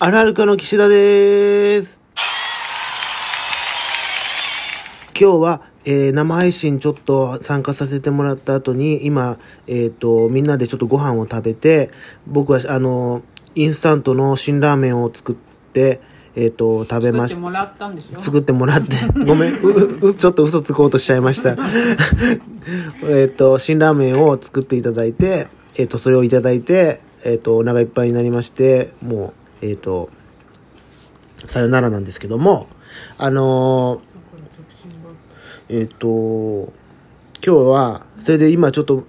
あるあるかの岸田です。今日は、えー生配信ちょっと参加させてもらった後に、今、えっ、と、みんなでちょっとご飯を食べて、僕は、あの、インスタントの辛ラーメンを作って、えっ、と、食べまし作ってもらったんでしょ？作ってもらって、ごめん、う、う、ちょっと嘘つこうとしちゃいました。えっと、辛ラーメンを作っていただいて、えっ、と、それをいただいて、えっ、と、お腹いっぱいになりまして、もう、えっ、と、さよならなんですけども、あのーえっ、と、今日は、それで今ちょっと、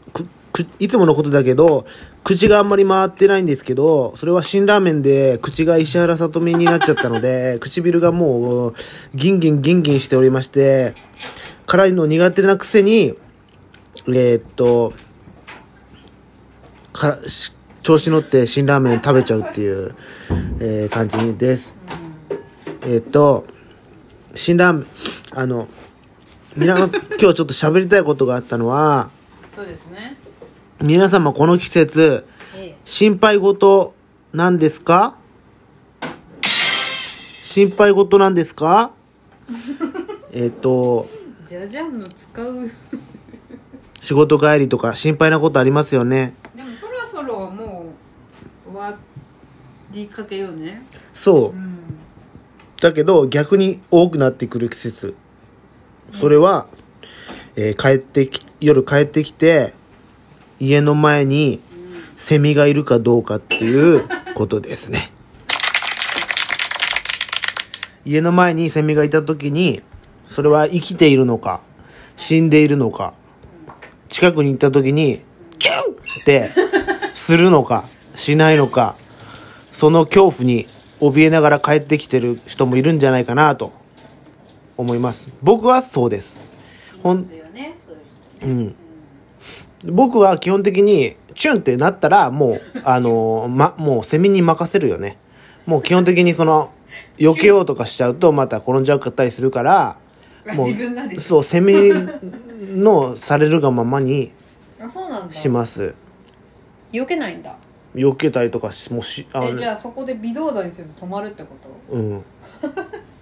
いつものことだけど、口があんまり回ってないんですけど、それは辛ラーメンで口が石原さとみになっちゃったので、唇がもう、ギンギンギンギンしておりまして、辛いの苦手なくせに、えーっと、から、し調子乗って辛ラーメン食べちゃうっていう、えー感じです。えーっと、辛ラーメン、あの、皆今日ちょっと喋りたいことがあったのは、そうですね。皆様この季節、え心配事なんですか？心配事なんですか？えっと、えじゃじゃんの使う。仕事帰りとか心配なことありますよね？でもそろそろもう終わりかけようねそうう。んだけど逆に多くなってくる季節。それは、えー帰ってき、夜帰ってきて、家の前にセミがいるかどうかっていう ことですね。家の前にセミがいた時に、それは生きているのか、死んでいるのか、近くに行った時に、チュンってするのか、しないのか、その恐怖に怯えながら帰ってきてる人もいるんじゃないかなと思います。僕はそうです。ほんうん。僕は基本的に、チュンってなったら、もう、あの、ま、もうセミに任せるよね。もう基本的にその、避けようとかしちゃうと、また転んじゃったりするから、あもうそう、セミのされるがままにあそうなんだします。避けないんだ避けたりとかし、もうし、あえじゃあそこで微動だにせず止まるってこと？うん。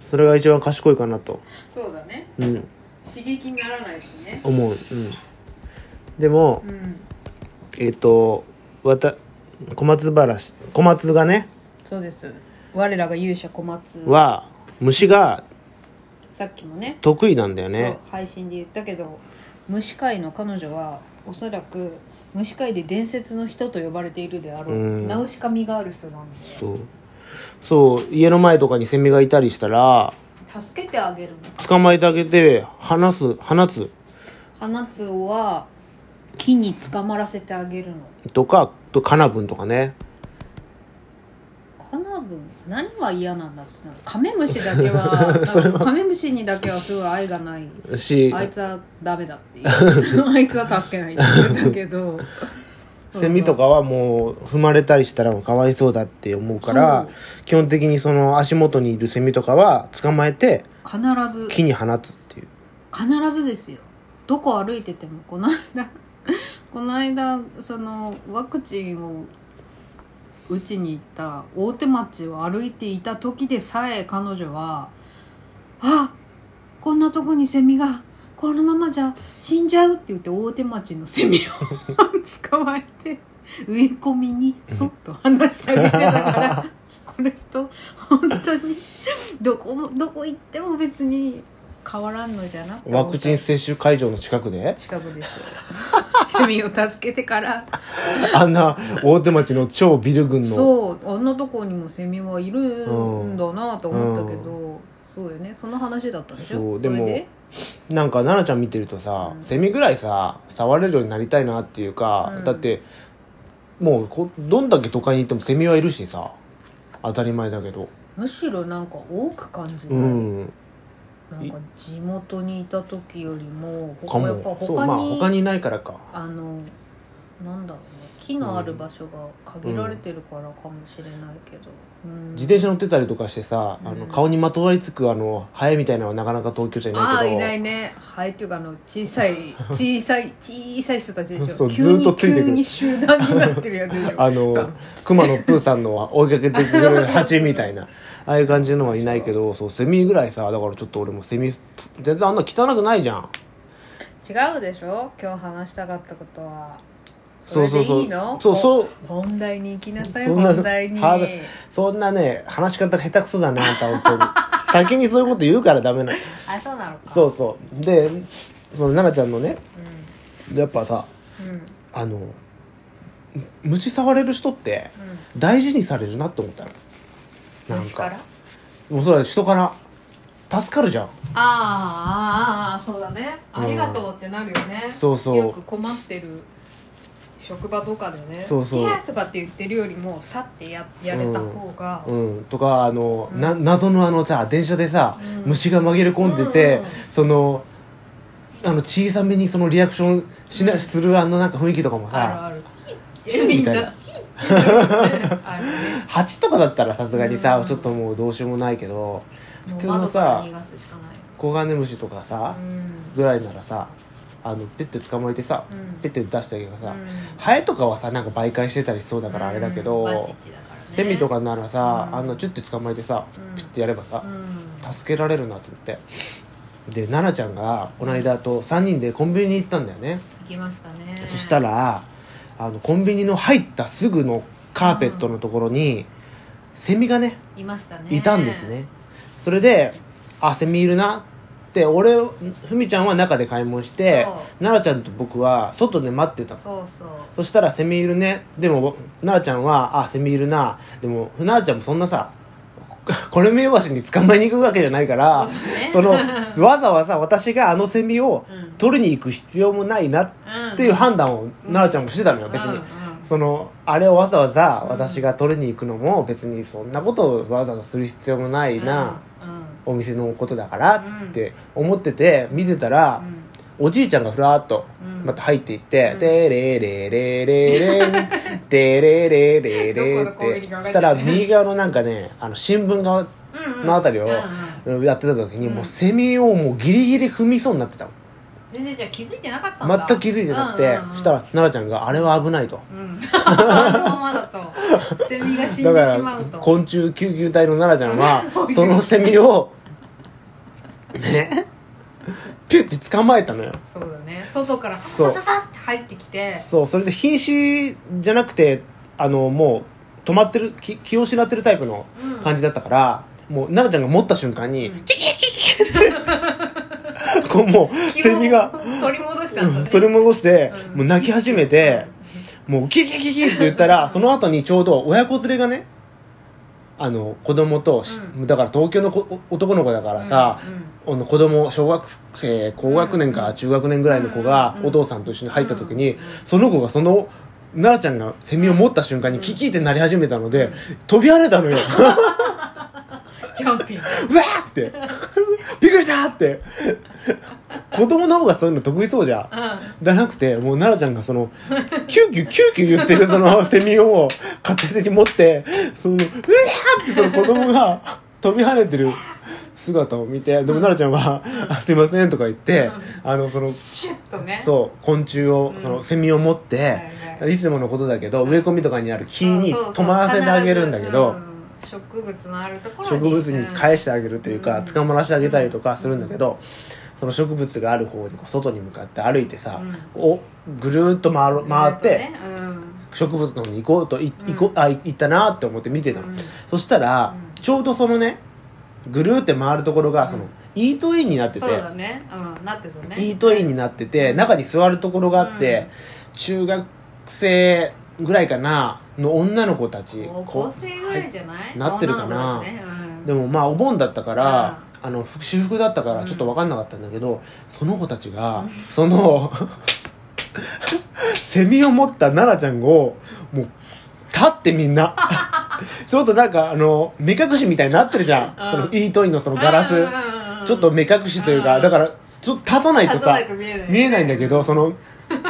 それが一番賢いかなと。そうだねうん。刺激にならないしね思う。うん。でも、うんえっ、と、わた、小松原し、小松がね、そうです我らが勇者小松は、虫がさっきもね得意なんだよそうね。配信で言ったけど虫飼いの彼女はおそらく虫飼いで伝説の人と呼ばれているであろううん。ナウシカみがある人なんでそう。そう、家の前とかにセミがいたりしたら、助けてあげるの。捕まえてあげて、放す、放つ放つは木に捕まらせてあげるの。とか、とカナブンとかね。カナブン何は嫌なんだっつったの。カメムシだけは それは。カメムシにだけはすごい愛がない。し、あいつはダメだって言う あいつは助けないって言ってたけど。セミとかはもう踏まれたりしたらかわいそうだって思うから基本的にその足元にいるセミとかは捕まえて必ず。木に放つっていう。必ずですよ。どこ歩いててもこの間この間そのワクチンを打ちに行った大手町を歩いていた時でさえ彼女は「あこんなとこにセミがこのままじゃ死んじゃう」って言って大手町のセミを 捕まえて植え込みにそっと離してあげてたから この人本当にどこもどこ行っても別に変わらんのじゃなワクチン接種会場の近くで？近くですよセミを助けてから。あんな大手町の超ビル群の。そう。あんなとこにもセミはいるんだなと思ったけど、そうよね。その話だったでしょ？そう。でもれで？なんか奈々ちゃん見てるとさ、うん。セミぐらいさ触れるようになりたいなっていうか、うん。だってもうこどんだけ都会に行ってもセミはいるしさ。当たり前だけど。むしろなんか多く感じる、うんなんか地元にいた時よりもかやっぱもそうまあ他に、ないからか。あのなんだろうね木のある場所が限られてるからかもしれないけど、うん。自転車乗ってたりとかしてさ、あのうん顔にまとわりつくあのハエみたいなのはなかなか東京じゃいあないけど。あいないね。ハエっていうかあの小さい 小さい小さい人たちでし そうょ急ずっとについてくる。急に集団になってるやつでしょ。あの熊野プーさんの追いかけてくる蜂みたいなああいう感じのはいないけどそうセミぐらいさだからちょっと俺もセミ全然あんな汚くないじゃん。違うでしょ？今日話したかったことは。そうそうそう。でいいの？そうそう。お本題に行きなさいそんな本題に。そんなね話し方下手くそだねあんた本当に。先にそういうこと言うからダメなあそうなのか。そうそう。でその奈々ちゃんのねやっぱさうんうん。あのむ虫触れる人ってうん。大事にされるなって思ったのなん虫か。らかもうそれは人から。助かるじゃん。ああああああそうだね。うん。ありがとうってなるよね、そうそう。よく困ってる職場とかでねそうそう。いやとかって言ってるよりもさってややれた方が、うん、とかあの、うん。な謎のあのさ電車でさ、うん。虫が紛れ込んでて、うんそのあの小さめにそのリアクションしな、うん。するあのなんか雰囲気とかもさあるある。みたいなみんなヒッてあるね蜂とかだったらさすがにさ、うん。ちょっともうどうしようもないけど普通のさコガネムシとかさ、うん。ぐらいならさあのペッて捕まえてさ、うん。ペッて出してあげるさ、うん。ハエとかはさなんか媒介してたりしそうだからあれだけど、ね。セミとかならさ、うん。あんなチュッて捕まえてさ、うん。ピッてやればさ、うん。助けられるなと思って。で奈々ちゃんがこの間と3人でコンビニに行ったんだよね、行きましたね。そしたらあのコンビニの入ったすぐのカーペットのところに、セミがねいましたね。いたんですね。それであセミいるなって俺ふみちゃんは中で買い物して奈々ちゃんと僕は外で待ってた。のそうそう。そしたらセミいるね。でも奈々ちゃんはあセミいるな。でも奈々ちゃんもそんなさこれ目橋に捕まえに行くわけじゃないからその わざわざ私があのセミをうん。取りに行く必要もないなっていう判断を奈々ちゃんもしてたのよ別に。そのあれをわざわざ私が取りに行くのも別にそんなことをわざわざする必要もないなうん。お店のことだからって思ってて見てたらうんおじいちゃんがふらーっとうん。また入っていってうん「てれれれれれんてれれれれ」って。したら右側のなんかねあの新聞側のあたりをやってた時にうん。もうセミをもうギリギリ踏みそうになってたの。全然じゃあ気づいてなかった全く気づいてなくてそしたら奈々ちゃんが「あれは危ない」と。だと。セミが死んだでからしまうと。昆虫救急隊の奈々ちゃんは うんそのセミをねピュッて捕まえたのよ。そうだね。外からさささささって入ってきて。そうそれで瀕死じゃなくてあのもう止まってる気気を失ってるタイプのうん。感じだったから、もう奈々ちゃんが持った瞬間に、うん。キキキキって こうもう気をセミが、取り戻したんだね。うん取り戻して、うん。もう泣き始めて、もうキキキキって言ったらその後にちょうど親子連れがねあの子供とし、うん。だから東京の子男の子だからさ、あの子供小学生高学年か中学年ぐらいの子がうんお父さんと一緒に入った時に、うんその子がその奈々ちゃんがセミを持った瞬間にキキってなり始めたので、うん飛び跳ねたのよ。ジャンピング。うわーって。びっくりしたって 子供の方がそういうの得意そうじゃん。じゃなくてもう奈々ちゃんがそのキューキューキューキュー言ってるその セミを片手に持ってそのうわーってその子供が飛び跳ねてる姿を見てでも奈々ちゃんは「あすいません」とか言ってあのそのシュッとね。そう昆虫をうん。そのセミを持ってはいつものことだけど植え込みとかにある木に止まらせてあげるんだけど植物のあるところに。植物に返してあげるというかうん。捕まらせてあげたりとかするんだけどその植物がある方にこう外に向かって歩いてさおぐるーっと回る回ってねうん。植物の方に行こうというん。行こうあ行ったなって思って見てたの。うん。そしたらうん。ちょうどそのねぐるーって回るところうん。がそのイートインになってて。そうだね。うん。なってたね。イートインになってて中に座るところがあって中学生ぐらいかなの女の子たち高こ校生ぐらいじゃない？なってるかな。ね。うん。でもまあお盆だったからあのふ私服だったからちょっと分かんなかったんだけど、その子たちがその セミを持った奈々ちゃんをもう立ってみんな。ちょっとなんかあの目隠しみたいになってるじゃん、うん。そのイートインのそのガラス、ちょっと目隠しというか、うん。だからちょっと立たないとさ見えない見えないんだけどその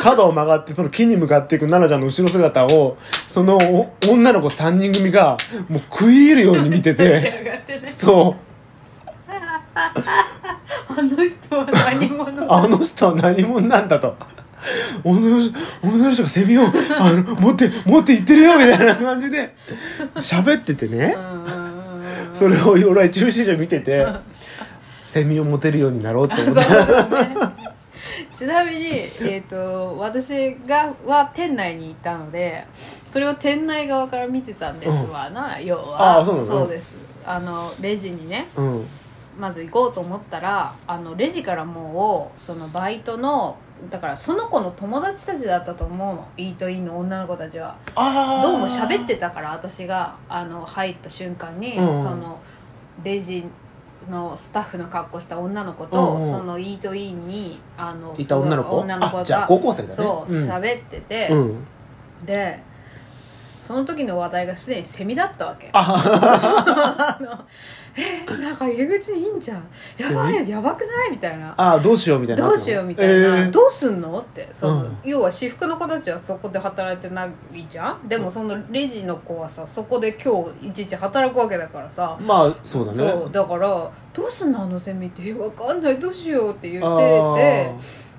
角を曲がってその木に向かっていく奈々ちゃんの後ろ姿をそのお女の子3人組がもう食い入るように見てて。そうあの人は何者あの人は何者なんだと。女の人女の人がセミをあの持って持って行ってるよみたいな感じで喋っててね。うん。うんうんうんそれを俺は一部始終見ててセミを持てるようになろうって思ってちなみに、えー、と私がは店内にいたのでそれを店内側から見てたんですわな、要は。あーそうです。あのレジにね。うんまず行こうと思ったらあのレジからもうそのバイトのだからその子の友達たちだったと思うの。イートインの女の子たちは。どうも喋ってたから私があの入った瞬間に、うんそのレジのスタッフの格好した女の子と、うんうん。そのイートインにあのいた女の子？女の子あじゃあが高校生だね。そううん。喋ってて、うん。でその時の話題がすでにセミだったわけ。あ あのえなんか入り口にいいんじゃん。やばいやばくない？みたいな。あどうしようみたいな。どうしようみたいな、えー。どうすんの？って。その、うん。要は私服の子たちはそこで働いてないじゃん。でもそのレジの子はさそこで今日いちいち働くわけだからさ。まあそうだね。そうだから「どうすんの？あのセミ」って「えわかんない。どうしよう」って言あってー。て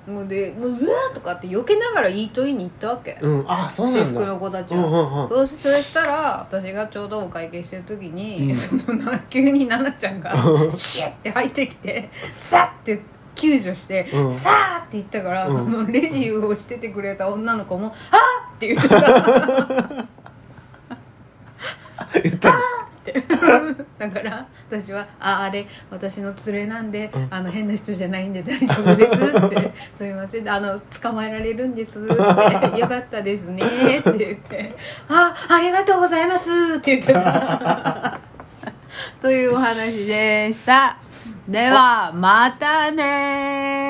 もうで「もううわ!」とかって避けながらイートインに行ったわけ、うんあそう私なんだ。服の子たちうんは。うんうん。そうそしたら私がちょうどお会計してる時に、うん。そのな急に奈々ちゃんがシュッて入ってきてさって救助して、うん。さーって言ったから、うん。そのレジをしててくれた女の子も「あー!」って言ってた。言っ だから私は「ああれ私の連れなんで、うん。あの変な人じゃないんで大丈夫です」って「すいません。あの捕まえられるんです」って「よかったですね」って言って「あありがとうございます」って言ってた。というお話でした。ではまたね